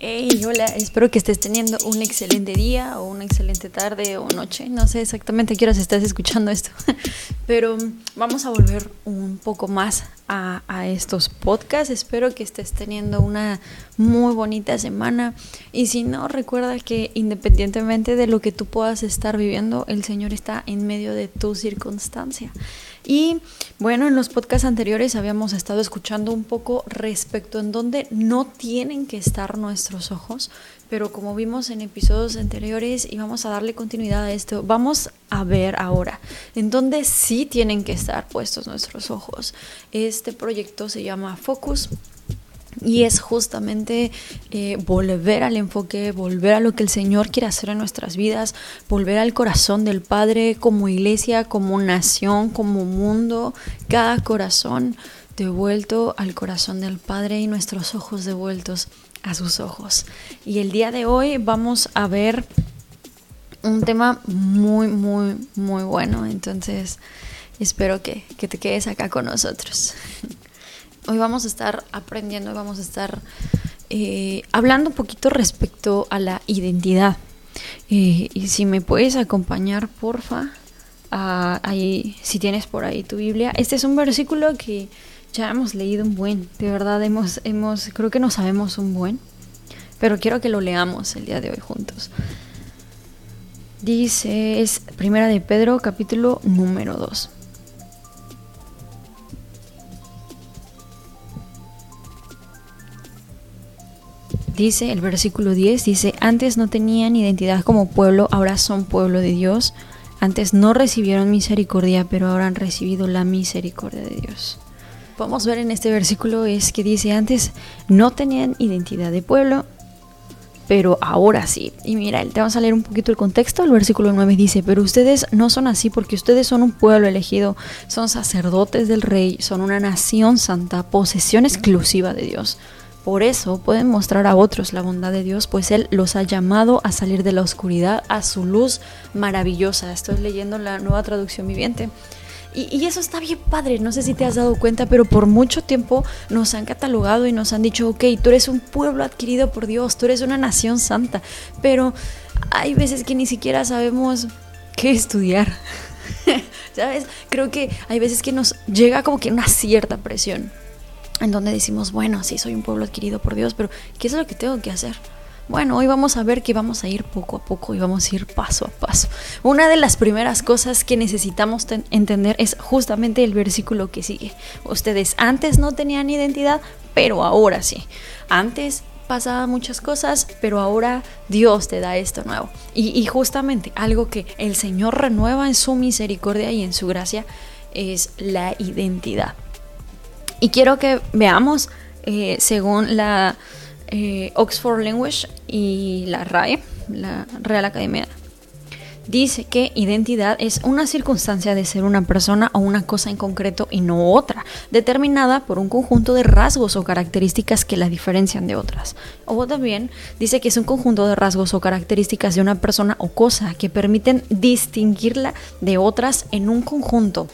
Hey, hola, espero que estés teniendo un excelente día o una excelente tarde o noche. No sé exactamente a qué horas estás escuchando esto, pero vamos a volver un poco más a, a, estos podcasts. Espero que estés teniendo una muy bonita semana y si no, recuerda que independientemente de lo que tú puedas estar viviendo, el Señor está en medio de tu circunstancia. Y bueno, en los podcasts anteriores habíamos estado escuchando un poco respecto en dónde no tienen que estar nuestros ojos, pero como vimos en episodios anteriores y vamos a darle continuidad a esto, vamos a ver ahora en dónde sí tienen que estar puestos nuestros ojos. Este proyecto se llama Focus y es justamente eh, volver al enfoque, volver a lo que el Señor quiere hacer en nuestras vidas, volver al corazón del Padre como iglesia, como nación, como mundo, cada corazón devuelto al corazón del Padre y nuestros ojos devueltos a sus ojos. Y el día de hoy vamos a ver un tema muy, muy, muy bueno. Entonces, espero que, que te quedes acá con nosotros. Hoy vamos a estar aprendiendo, vamos a estar eh, hablando un poquito respecto a la identidad. Eh, y si me puedes acompañar, porfa, ahí, si tienes por ahí tu Biblia. Este es un versículo que ya hemos leído un buen, de verdad hemos, hemos, creo que no sabemos un buen, pero quiero que lo leamos el día de hoy juntos. Dice, es Primera de Pedro, capítulo número 2. Dice el versículo 10, dice, antes no tenían identidad como pueblo, ahora son pueblo de Dios. Antes no recibieron misericordia, pero ahora han recibido la misericordia de Dios. Podemos ver en este versículo es que dice, antes no tenían identidad de pueblo, pero ahora sí. Y mira, te vamos a leer un poquito el contexto. El versículo 9 dice, pero ustedes no son así porque ustedes son un pueblo elegido, son sacerdotes del rey, son una nación santa, posesión exclusiva de Dios por eso pueden mostrar a otros la bondad de Dios, pues Él los ha llamado a salir de la oscuridad a su luz maravillosa. Estoy leyendo la nueva traducción viviente. Y, eso está bien padre, no sé si te has dado cuenta, pero por mucho tiempo nos han catalogado y nos han dicho, ok, tú eres un pueblo adquirido por Dios, tú eres una nación santa, pero hay veces que ni siquiera sabemos qué estudiar. ¿Sabes? Creo que hay veces que nos llega como que una cierta presión en donde decimos, bueno, sí, soy un pueblo adquirido por Dios, pero ¿qué es lo que tengo que hacer? Bueno, hoy vamos a ver que vamos a ir poco a poco y vamos a ir paso a paso. Una de las primeras cosas que necesitamos entender es justamente el versículo que sigue. Ustedes antes no tenían identidad, pero ahora sí. Antes pasaban muchas cosas, pero ahora Dios te da esto nuevo. Y, y justamente algo que el Señor renueva en su misericordia y en su gracia es la identidad. Y quiero que veamos, eh, según la eh, Oxford Language y la RAE, la Real Academia, dice que identidad es una circunstancia de ser una persona o una cosa en concreto y no otra, determinada por un conjunto de rasgos o características que la diferencian de otras. O también dice que es un conjunto de rasgos o características de una persona o cosa que permiten distinguirla de otras en un conjunto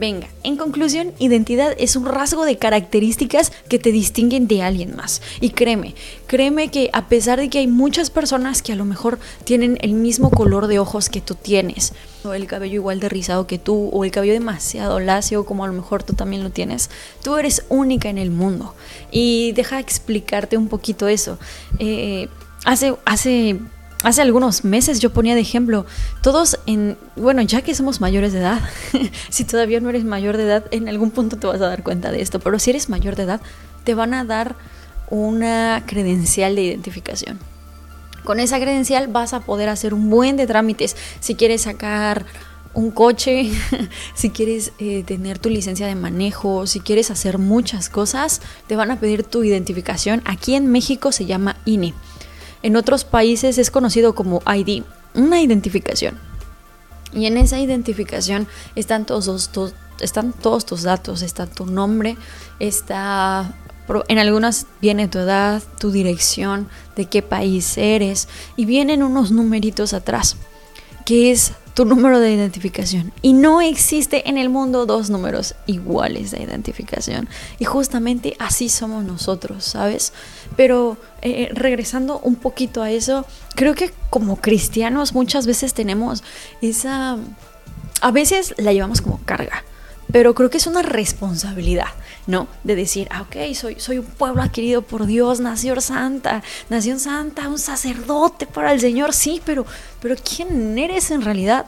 Venga, en conclusión, identidad es un rasgo de características que te distinguen de alguien más. Y créeme, créeme que a pesar de que hay muchas personas que a lo mejor tienen el mismo color de ojos que tú tienes, o el cabello igual de rizado que tú, o el cabello demasiado lacio como a lo mejor tú también lo tienes, tú eres única en el mundo. Y deja explicarte un poquito eso. Eh, hace, hace hace algunos meses yo ponía de ejemplo, todos en, bueno, ya que somos mayores de edad, si todavía no eres mayor de edad, en algún punto te vas a dar cuenta de esto, pero si eres mayor de edad, te van a dar una credencial de identificación. Con esa credencial vas a poder hacer un buen de trámites. Si quieres sacar un coche, si quieres eh, tener tu licencia de manejo, si quieres hacer muchas cosas, te van a pedir tu identificación. Aquí en México se llama INE. En otros países es conocido como ID, una identificación. Y en esa identificación están todos, están todos tus datos, está tu nombre, está en algunas viene tu edad, tu dirección, de qué país eres y vienen unos numeritos atrás, que es tu número de identificación. Y no existe en el mundo dos números iguales de identificación. Y justamente así somos nosotros, ¿sabes? Pero eh, regresando un poquito a eso, creo que como cristianos muchas veces tenemos esa... A veces la llevamos como carga, pero creo que es una responsabilidad, ¿no? De decir, ah, ok, soy, soy un pueblo adquirido por Dios, nación santa, nación santa, un sacerdote para el Señor, sí, pero, pero ¿quién eres en realidad?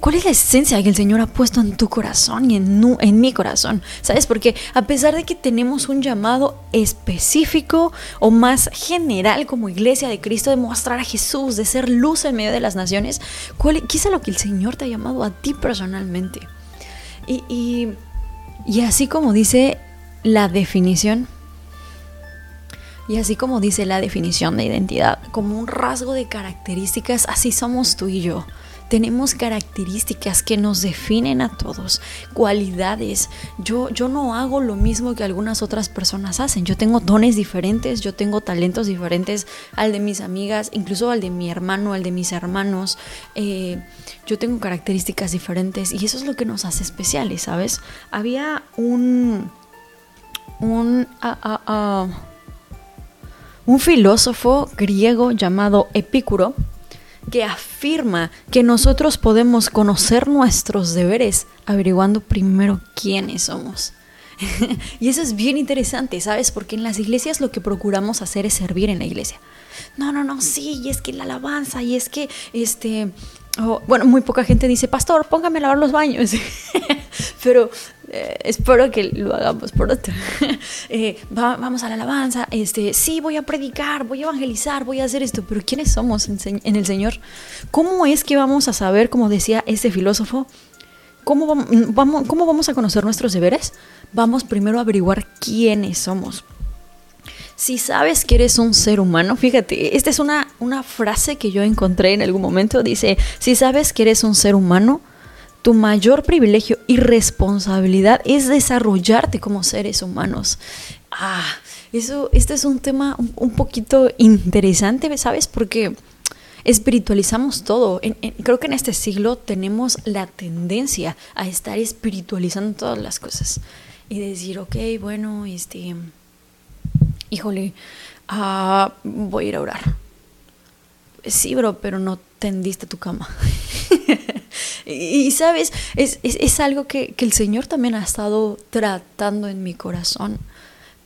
Cuál es la esencia que el Señor ha puesto en tu corazón y en, en mi corazón? ¿Sabes? Porque a pesar de que tenemos un llamado específico o más general como iglesia de Cristo de mostrar a Jesús, de ser luz en medio de las naciones, ¿cuál, ¿qué es lo que el Señor te ha llamado a ti personalmente? Y, y, y así como dice la definición, y así como dice la definición de identidad, como un rasgo de características, así somos tú y yo. Tenemos características que nos definen a todos, cualidades. Yo, yo no hago lo mismo que algunas otras personas hacen. Yo tengo dones diferentes, yo tengo talentos diferentes al de mis amigas, incluso al de mi hermano, al de mis hermanos. Eh, yo tengo características diferentes y eso es lo que nos hace especiales, ¿sabes? Había un... un... un filósofo griego llamado Epicuro que afirma que nosotros podemos conocer nuestros deberes averiguando primero quiénes somos. y eso es bien interesante, ¿sabes? Porque en las iglesias lo que procuramos hacer es servir en la iglesia. No, no, no, sí, y es que la alabanza, y es que, este, bueno, muy poca gente dice, pastor, póngame a lavar los baños. Pero eh, espero que lo hagamos por otro. Eh, vamos a la alabanza, este, sí, voy a predicar, voy a evangelizar, voy a hacer esto, pero ¿quiénes somos en, el Señor? ¿Cómo es que vamos a saber, como decía este filósofo, cómo vamos, cómo vamos a conocer nuestros deberes? Vamos primero a averiguar quiénes somos. Si sabes que eres un ser humano, fíjate, esta es una, una frase que yo encontré en algún momento, dice, si sabes que eres un ser humano, tu mayor privilegio y responsabilidad es desarrollarte como seres humanos. Ah, eso, este es un tema un, poquito interesante, ¿sabes? Porque espiritualizamos todo. creo que en este siglo tenemos la tendencia a estar espiritualizando todas las cosas y decir, ok, bueno, este, híjole, ah, voy a ir a orar. Sí, bro, pero no tendiste tu cama. Y, sabes, es, algo que, el Señor también ha estado tratando en mi corazón.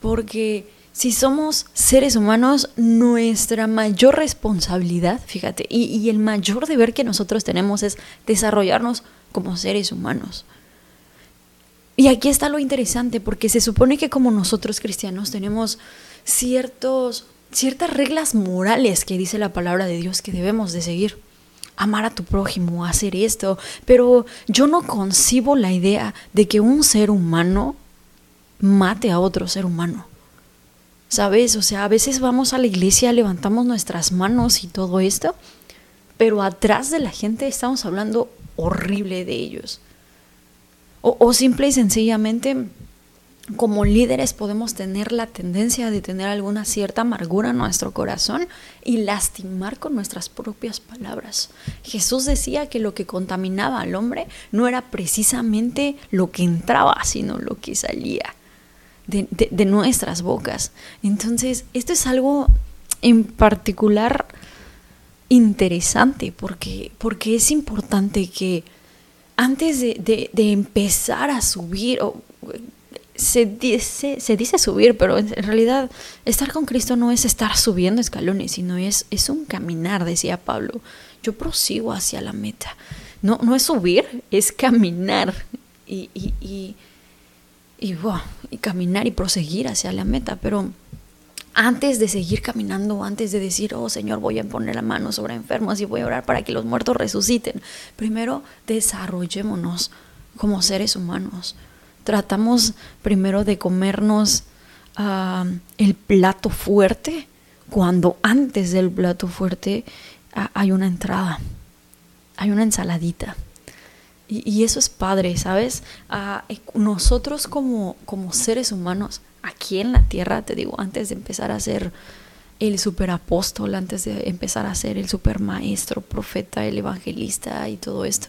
Porque si somos seres humanos, nuestra mayor responsabilidad, fíjate, y, y, el mayor deber que nosotros tenemos es desarrollarnos como seres humanos. Y aquí está lo interesante, porque se supone que como nosotros cristianos tenemos ciertos, ciertas reglas morales que dice la palabra de Dios que debemos de seguir amar a tu prójimo, hacer esto, pero yo no concibo la idea de que un ser humano mate a otro ser humano. ¿Sabes? O sea, a veces vamos a la iglesia, levantamos nuestras manos y todo esto, pero atrás de la gente estamos hablando horrible de ellos. O, o simple y sencillamente como líderes podemos tener la tendencia de tener alguna cierta amargura en nuestro corazón y lastimar con nuestras propias palabras. Jesús decía que lo que contaminaba al hombre no era precisamente lo que entraba, sino lo que salía de, nuestras bocas. Entonces, esto es algo en particular interesante porque, porque es importante que antes de, de empezar a subir, o se dice, se dice subir, pero en realidad estar con Cristo no es estar subiendo escalones, sino es, es un caminar, decía Pablo. Yo prosigo hacia la meta. No, no es subir, es caminar. Y, y, y, y, y caminar y proseguir hacia la meta. Pero antes de seguir caminando, antes de decir, oh Señor, voy a poner la mano sobre enfermos y voy a orar para que los muertos resuciten, primero desarrollémonos como seres humanos tratamos primero de comernos ah, el plato fuerte, cuando antes del plato fuerte ah, hay una entrada, hay una ensaladita. Y, eso es padre, ¿sabes? Ah, nosotros como, como seres humanos, aquí en la tierra, te digo, antes de empezar a ser el superapóstol, antes de empezar a ser el supermaestro, profeta, el evangelista y todo esto,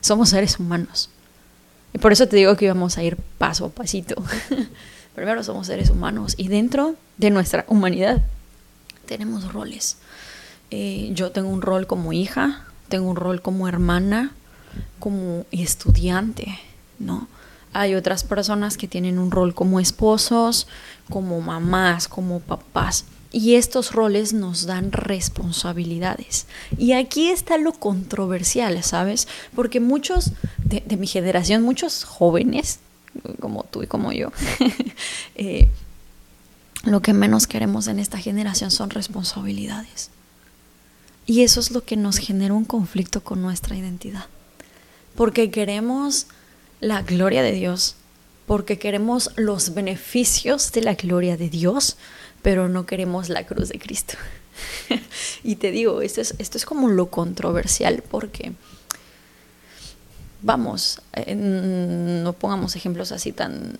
somos seres humanos. Por eso te digo que íbamos a ir paso a pasito. Primero somos seres humanos y dentro de nuestra humanidad tenemos roles. Eh, yo tengo un rol como hija, tengo un rol como hermana, como estudiante, ¿no? Hay otras personas que tienen un rol como esposos, como mamás, como papás. Y estos roles nos dan responsabilidades. Y aquí está lo controversial, ¿sabes? Porque muchos de, mi generación, muchos jóvenes, como tú y como yo, eh, lo que menos queremos en esta generación son responsabilidades. Y eso es lo que nos genera un conflicto con nuestra identidad. Porque queremos la gloria de Dios, porque queremos los beneficios de la gloria de Dios, pero no queremos la cruz de Cristo. y te digo, esto es, esto es como lo controversial porque, vamos, eh, no pongamos ejemplos así tan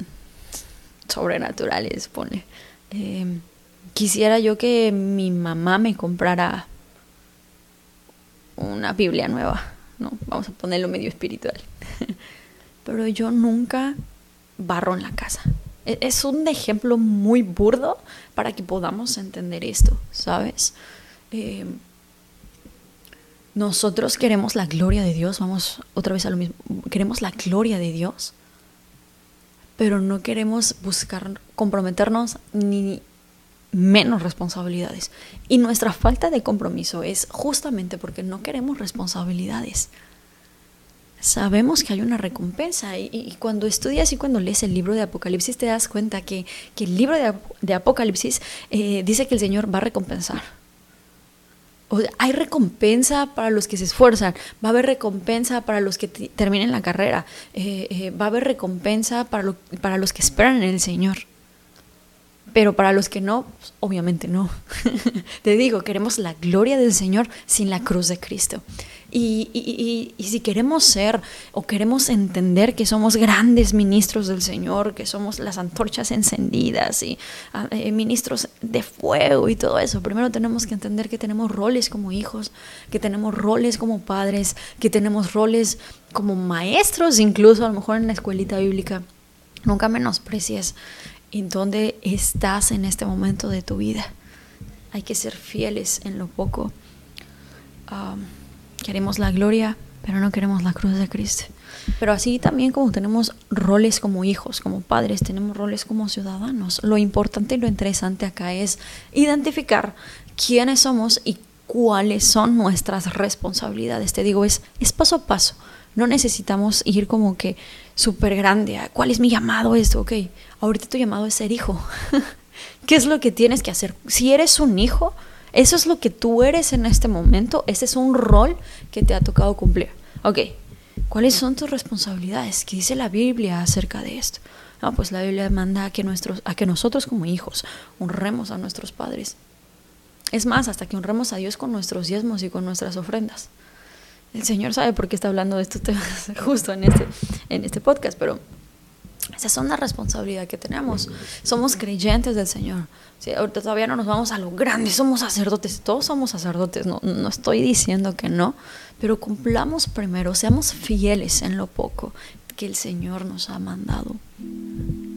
sobrenaturales, pone. Em, quisiera yo que mi mamá me comprara una Biblia nueva, ¿no? Vamos a ponerlo medio espiritual. Pero yo nunca barro en la casa. E, es un ejemplo muy burdo para que podamos entender esto, ¿sabes? Em, nosotros queremos la gloria de Dios, vamos otra vez a lo mismo, queremos la gloria de Dios, pero no queremos buscar comprometernos ni menos responsabilidades. Y nuestra falta de compromiso es justamente porque no queremos responsabilidades. Sabemos que hay una recompensa y, cuando estudias y cuando lees el libro de Apocalipsis te das cuenta que, el libro de, Apocalipsis eh, dice que el Señor va a recompensar. O hay recompensa para los que se esfuerzan, va a haber recompensa para los que terminen la carrera, eh, eh, va a haber recompensa para, para los que esperan en el Señor. Pero para los que no, pues, obviamente no. Te digo, queremos la gloria del Señor sin la cruz de Cristo. Y, si queremos ser o queremos entender que somos grandes ministros del Señor, que somos las antorchas encendidas y ah, eh, ministros de fuego y todo eso, primero tenemos que entender que tenemos roles como hijos, que tenemos roles como padres, que tenemos roles como maestros, incluso a lo mejor en la escuelita bíblica. Nunca menosprecies en dónde estás en este momento de tu vida. Hay que ser fieles en lo poco. queremos la gloria, pero no queremos la cruz de Cristo. Pero así también como tenemos roles como hijos, como padres, tenemos roles como ciudadanos. Lo importante y lo interesante acá es identificar quiénes somos y cuáles son nuestras responsabilidades. Te digo, es paso a paso. No necesitamos ir como que súper grande. ¿Cuál es mi llamado? Esto, ok. Ahorita tu llamado es ser hijo. ¿Qué es lo que tienes que hacer? Si eres un hijo, eso es lo que tú eres en este momento. Ese es un rol que te ha tocado cumplir. Ok. ¿Cuáles son tus responsabilidades? ¿Qué dice la Biblia acerca de esto? No, pues la Biblia manda a que, nuestros, a que nosotros como hijos honremos a nuestros padres. Es más, hasta que honremos a Dios con nuestros diezmos y con nuestras ofrendas el Señor sabe por qué está hablando de estos temas justo en este, en este podcast, pero esa es una responsabilidad que tenemos. Somos creyentes del Señor. ahorita todavía no nos vamos a lo grande, somos sacerdotes, todos somos sacerdotes, no, no estoy diciendo que no, pero cumplamos primero, seamos fieles en lo poco que el Señor nos ha mandado.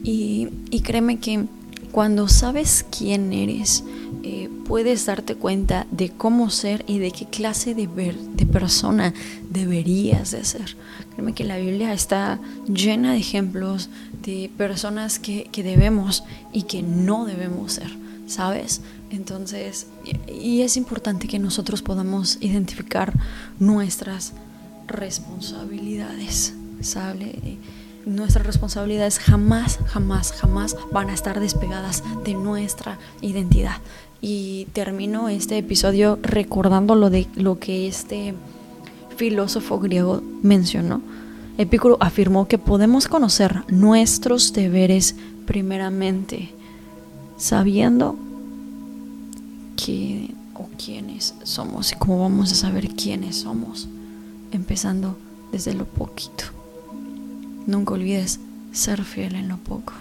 Y, y créeme que cuando sabes quién eres, eh, puedes darte cuenta de cómo ser y de qué clase de, de persona deberías de ser. Créeme que la Biblia está llena de ejemplos de personas que, que debemos y que no debemos ser, ¿sabes? Entonces, y es importante que nosotros podamos identificar nuestras responsabilidades, ¿sabes? nuestras responsabilidades jamás, jamás, jamás van a estar despegadas de nuestra identidad. Y termino este episodio recordando lo de lo que este filósofo griego mencionó. Epicuro afirmó que podemos conocer nuestros deberes primeramente sabiendo quién o quiénes somos y cómo vamos a saber quiénes somos, empezando desde lo poquito. Nunca olvides ser fiel en lo poco.